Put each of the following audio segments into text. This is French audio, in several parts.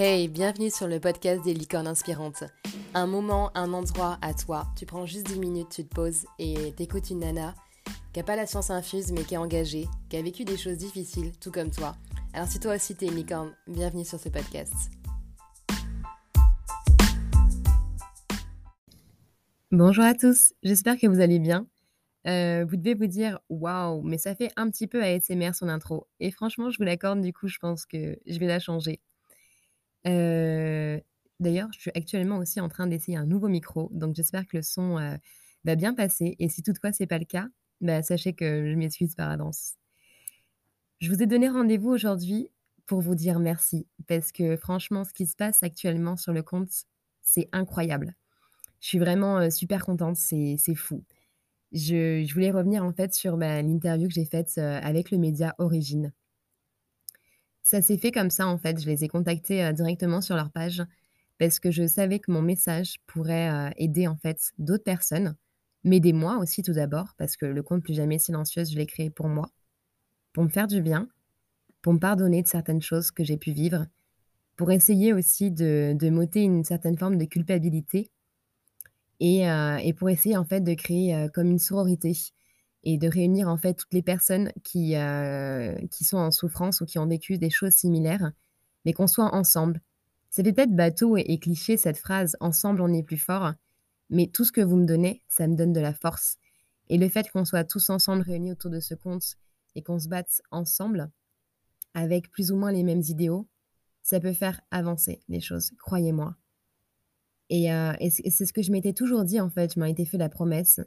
Hey, bienvenue sur le podcast des licornes inspirantes. Un moment, un endroit à toi. Tu prends juste 10 minutes, tu te poses et t'écoutes une nana qui a pas la science infuse mais qui est engagée, qui a vécu des choses difficiles, tout comme toi. Alors si toi aussi t'es une licorne, bienvenue sur ce podcast. Bonjour à tous, j'espère que vous allez bien. Euh, vous devez vous dire waouh, mais ça fait un petit peu ASMR son intro. Et franchement, je vous l'accorde, du coup, je pense que je vais la changer. Euh, d'ailleurs, je suis actuellement aussi en train d'essayer un nouveau micro, donc j'espère que le son euh, va bien passer. Et si toutefois c'est pas le cas, bah, sachez que je m'excuse par avance. Je vous ai donné rendez-vous aujourd'hui pour vous dire merci, parce que franchement, ce qui se passe actuellement sur le compte, c'est incroyable. Je suis vraiment super contente, c'est fou. Je, voulais revenir en fait sur bah, l'interview que j'ai faite avec le média Origine. Ça s'est fait comme ça en fait. Je les ai contactés directement sur leur page parce que je savais que mon message pourrait aider en fait d'autres personnes, m'aider moi aussi tout d'abord parce que le compte Plus Jamais Silencieuse, je l'ai créé pour moi, pour me faire du bien, pour me pardonner de certaines choses que j'ai pu vivre, pour essayer aussi de, m'ôter une certaine forme de culpabilité et, pour essayer en fait de créer comme une sororité et de réunir en fait toutes les personnes qui, qui sont en souffrance ou qui ont vécu des choses similaires, mais qu'on soit ensemble. C'est peut-être bateau et, cliché cette phrase ensemble on est plus fort, mais tout ce que vous me donnez, ça me donne de la force. Et le fait qu'on soit tous ensemble réunis autour de ce compte et qu'on se batte ensemble avec plus ou moins les mêmes idéaux, ça peut faire avancer les choses, croyez-moi. Et, c'est ce que je m'étais toujours dit, en fait. Je m'en étais fait la promesse.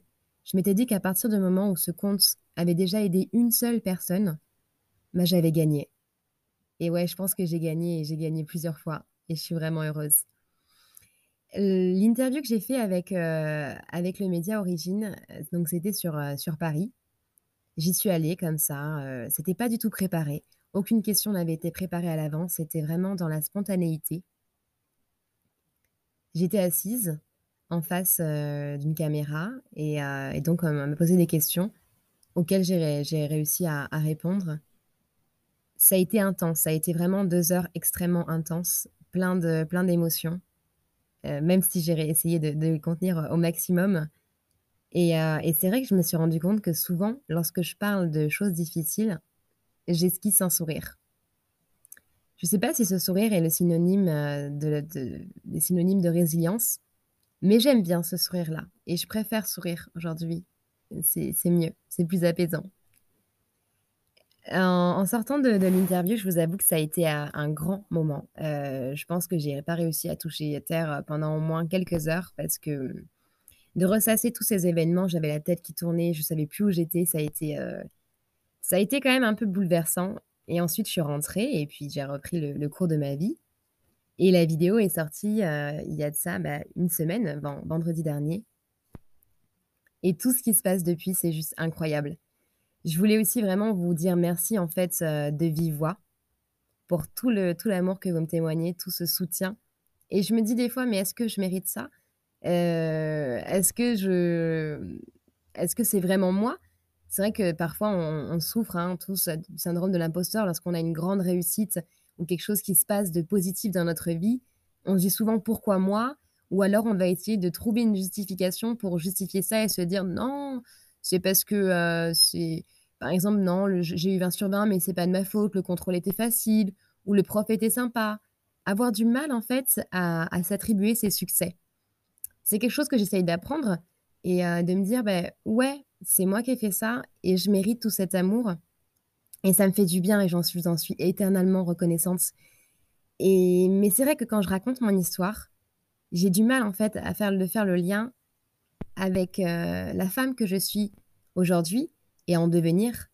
Je m'étais dit qu'à partir du moment où ce compte avait déjà aidé une seule personne, bah, j'avais gagné. Et ouais, je pense que j'ai gagné et j'ai gagné plusieurs fois. Et je suis vraiment heureuse. L'interview que j'ai fait avec, avec le média Origine, donc c'était sur, sur Paris. J'y suis allée comme ça. c'était pas du tout préparé. Aucune question n'avait été préparée à l'avance. C'était vraiment dans la spontanéité. J'étais assise en face, d'une caméra et donc on m'a posé des questions auxquelles j'ai réussi à répondre. Ça a été intense, ça a été vraiment deux heures extrêmement intenses, plein de plein d'émotions, même si j'ai essayé de de les contenir, au maximum et c'est vrai que je me suis rendu compte que souvent, lorsque je parle de choses difficiles, j'esquisse un sourire. Je ne sais pas si ce sourire est le synonyme euh, de, des synonymes de résilience, mais j'aime bien ce sourire-là et je préfère sourire aujourd'hui. C'est mieux, c'est plus apaisant. En, sortant de, l'interview, je vous avoue que ça a été un, grand moment. Euh, je pense que j'ai pas réussi à toucher terre pendant au moins quelques heures parce que de ressasser tous ces événements, j'avais la tête qui tournait, je savais plus où j'étais. Ça a été, euh, ça a été quand même un peu bouleversant et ensuite, je suis rentrée et puis j'ai repris le, cours de ma vie. Et la vidéo est sortie euh, il y a de ça bah, une semaine, vendredi dernier. Et tout ce qui se passe depuis, c'est juste incroyable. Je voulais aussi vraiment vous dire merci en fait euh, de vive voix pour tout le tout l'amour que vous me témoignez, tout ce soutien. Et je me dis des fois, mais est-ce que je mérite ça? Euh, Est-ce que je, est-ce que c'est vraiment moi? C'est vrai que parfois on, souffre hein, tous du syndrome de l'imposteur lorsqu'on a une grande réussite quelque chose qui se passe de positif dans notre vie. On se dit souvent pourquoi moi ou alors on va essayer de trouver une justification pour justifier ça et se dire non, c'est parce que euh, c'est par exemple non, j'ai eu 20 sur 20 mais c'est pas de ma faute, le contrôle était facile ou le prof était sympa. Avoir du mal en fait à, s'attribuer ses succès. C'est quelque chose que j'essaye d'apprendre et euh, de me dire ben ouais, c'est moi qui ai fait ça et je mérite tout cet amour. Et ça me fait du bien et j'en suis, suis éternellement reconnaissante. Et, mais c'est vrai que quand je raconte mon histoire, j'ai du mal en fait à faire, le lien avec euh, la femme que je suis aujourd'hui et en devenir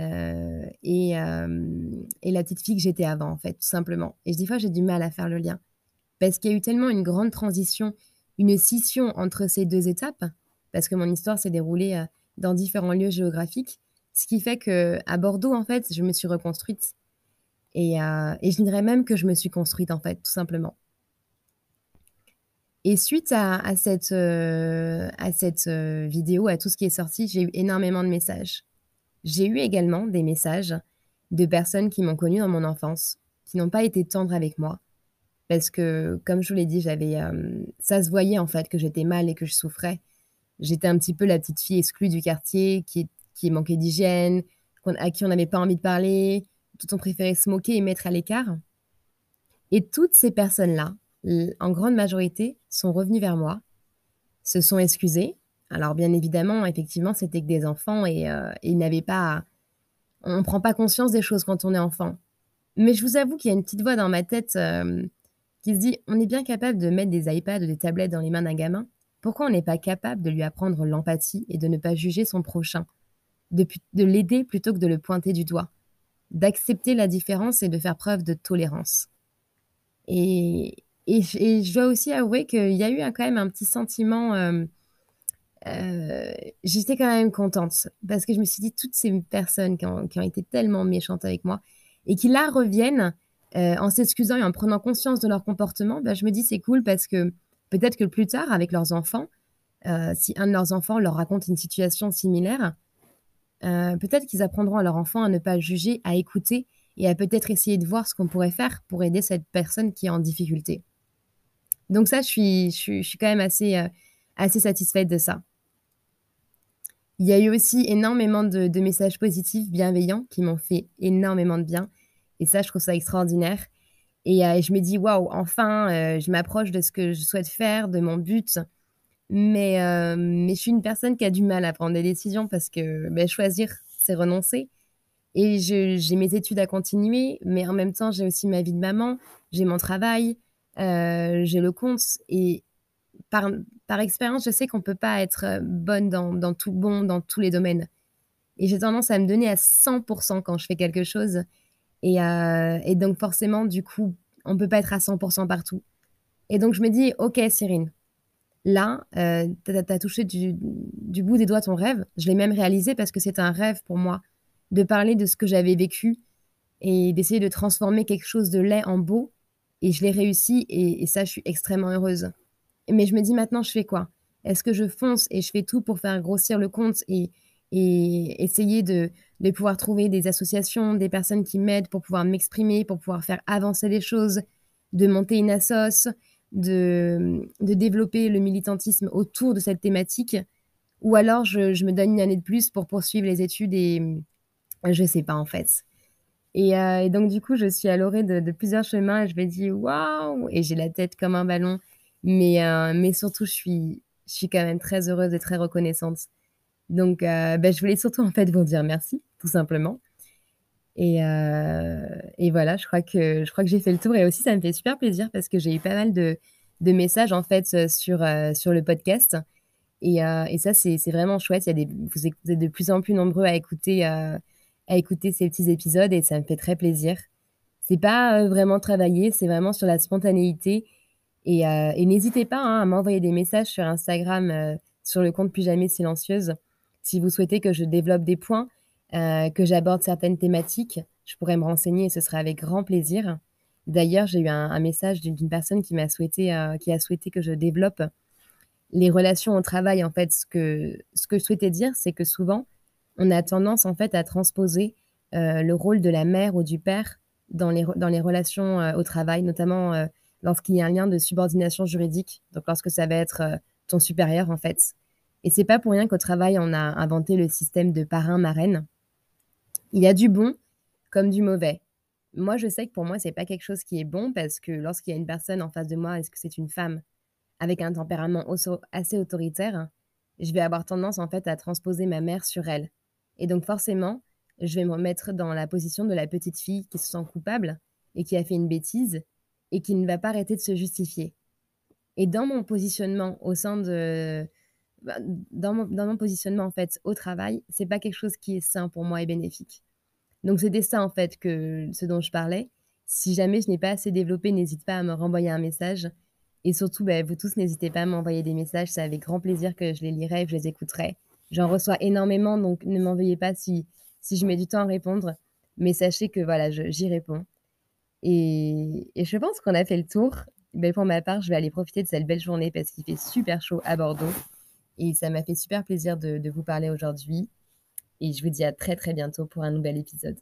euh, et, euh, et, la petite fille que j'étais avant en fait, tout simplement. Et des fois j'ai du mal à faire le lien parce qu'il y a eu tellement une grande transition, une scission entre ces deux étapes parce que mon histoire s'est déroulée dans différents lieux géographiques. Ce qui fait que à Bordeaux, en fait, je me suis reconstruite. Et, euh, et je dirais même que je me suis construite, en fait, tout simplement. Et suite à, cette, euh, euh, vidéo, à tout ce qui est sorti, j'ai eu énormément de messages. J'ai eu également des messages de personnes qui m'ont connue dans mon enfance, qui n'ont pas été tendres avec moi, parce que comme je vous l'ai dit, j'avais, ça se voyait en fait que j'étais mal et que je souffrais. J'étais un petit peu la petite fille exclue du quartier qui qui manquait d'hygiène, à qui on n'avait pas envie de parler, dont on préférait se moquer et mettre à l'écart et toutes ces personnes-là, en grande majorité, sont revenues vers moi, se sont excusées. Alors bien évidemment, effectivement, c'était que des enfants et heu, ils n'avaient pas on ne prend pas conscience des choses quand on est enfant. Mais je vous avoue qu'il y a une petite voix dans ma tête, hem, qui se dit: «On est bien capable de mettre des iPads ou des tablettes dans les mains d'un gamin? Pourquoi on n'est pas capable de lui apprendre l'empathie et de ne pas juger son prochain? De de l'aider plutôt que de le pointer du doigt? D'accepter la différence et de faire preuve de tolérance?» et et je dois aussi avouer qu'il y a eu quand même un petit sentiment, hem, heu, j'étais quand même contente parce que je me suis dit: «Toutes ces personnes qui ont qui ont été tellement méchantes avec moi et qui là reviennent, heu, en s'excusant et en prenant conscience de leur comportement», bah, je me dis: «C'est cool» parce que peut-être que plus tard avec leurs enfants, si un de leurs enfants leur raconte une situation similaire, heu, peut-être qu'ils apprendront à leur enfant à ne pas juger, à écouter et à peut-être essayer de voir ce qu'on pourrait faire pour aider cette personne qui est en difficulté. Donc ça, je suis je suis quand même assez, heu, assez satisfaite de ça. Il y a eu aussi énormément de messages positifs, bienveillants, qui m'ont fait énormément de bien et ça, je trouve ça extraordinaire et heu, je me dis: «Waouh, enfin, je m'approche de ce que je souhaite faire, de mon but». Mais heu, mais je suis une personne qui a du mal à prendre des décisions parce que, beh, choisir, c'est renoncer. Et j'ai mes études à continuer, mais en même temps, j'ai aussi ma vie de maman, j'ai mon travail, heu, j'ai le compte. Et par par expérience, je sais qu'on peut pas être, heu, bonne dans dans tout bon dans tous les domaines. Et j'ai tendance à me donner à 100% quand je fais quelque chose. Et et donc forcément, du coup, on peut pas être à 100% partout. Et donc je me dis: «OK Cyrine, là, heu, tu as touché du bout des doigts ton rêve». Je l'ai même réalisé parce que c'était un rêve pour moi de parler de ce que j'avais vécu et d'essayer de transformer quelque chose de laid en beau et je l'ai réussi et et ça, je suis extrêmement heureuse. Mais je me dis: «Maintenant, je fais quoi? Est-ce que je fonce et je fais tout pour faire grossir le compte et et essayer de de pouvoir trouver des associations, des personnes qui m'aident pour pouvoir m'exprimer, pour pouvoir faire avancer les choses, de monter une assoce, de de développer le militantisme autour de cette thématique? Ou alors je je me donne une année de plus pour poursuivre les études et mmh, je sais pas, en fait. Et heu et donc du coup, je suis à l'orée de plusieurs chemins et je me dis: «Waouh!» et j'ai la tête comme un ballon. Mais heu, mais surtout, je suis je suis quand même très heureuse et très reconnaissante. Donc bah, je voulais surtout, en fait, vous dire merci, tout simplement. Et heu et voilà, je crois que je crois que j'ai fait le tour et aussi ça me fait super plaisir parce que j'ai eu pas mal de messages, en fait, heu, sur, heu, sur le podcast et ça, c'est vraiment chouette. Il y a vous êtes de plus en plus nombreux à écouter, à écouter ces petits épisodes et ça me fait très plaisir. C'est pas, vraiment travaillé, c'est vraiment sur la spontanéité et n'hésitez pas, hein, à m'envoyer des messages sur Instagram, sur le compte Plus Jamais Silencieuse. Si vous souhaitez que je développe des points, heu, que j'aborde certaines thématiques, je pourrais me renseigner et ce serait avec grand plaisir. D'ailleurs, j'ai eu un message d'une personne qui m'a souhaité, heu, qui a souhaité que je développe les relations au travail. En fait, ce que ce que je souhaitais dire, c'est que souvent, on a tendance, en fait, à transposer, heu, le rôle de la mère ou du père dans les dans les relations, au travail, notamment, lorsqu'il y a un lien de subordination juridique, donc lorsque ça va être, ton supérieur, en fait et c'est pas pour rien qu'au travail, on a inventé le système de parrain-marraine. Il y a du bon comme du mauvais. Moi, je sais que pour moi, c'est pas quelque chose qui est bon parce que lorsqu'il y a une personne en face de moi, est-ce que c'est une femme avec un tempérament assez autoritaire, je vais avoir tendance, en fait, à transposer ma mère sur elle et donc forcément, je vais me mettre dans la position de la petite fille qui se sent coupable et qui a fait une bêtise et qui ne va pas arrêter de se justifier et dans mon positionnement au sein de dans mon dans mon positionnement, en fait, au travail, c'est pas quelque chose qui est sain pour moi et bénéfique. Donc c'était ça, en fait, que ce dont je parlais. Si jamais je n'ai pas assez développé, n'hésite pas à me renvoyer un message et surtout, bah, vous tous, n'hésitez pas à m'envoyer des messages. C'est avec grand plaisir que je les lirai et que je les écouterai. J'en reçois énormément, donc ne m'en veuillez pas si si je mets du temps à répondre, mais sachez que voilà, j'y réponds et je pense qu'on a fait le tour. Pour ma part, je vais aller profiter de cette belle journée parce qu'il fait super chaud à Bordeaux et ça m'a fait super plaisir de vous parler aujourd'hui et je vous dis à très, très bientôt pour un nouvel épisode.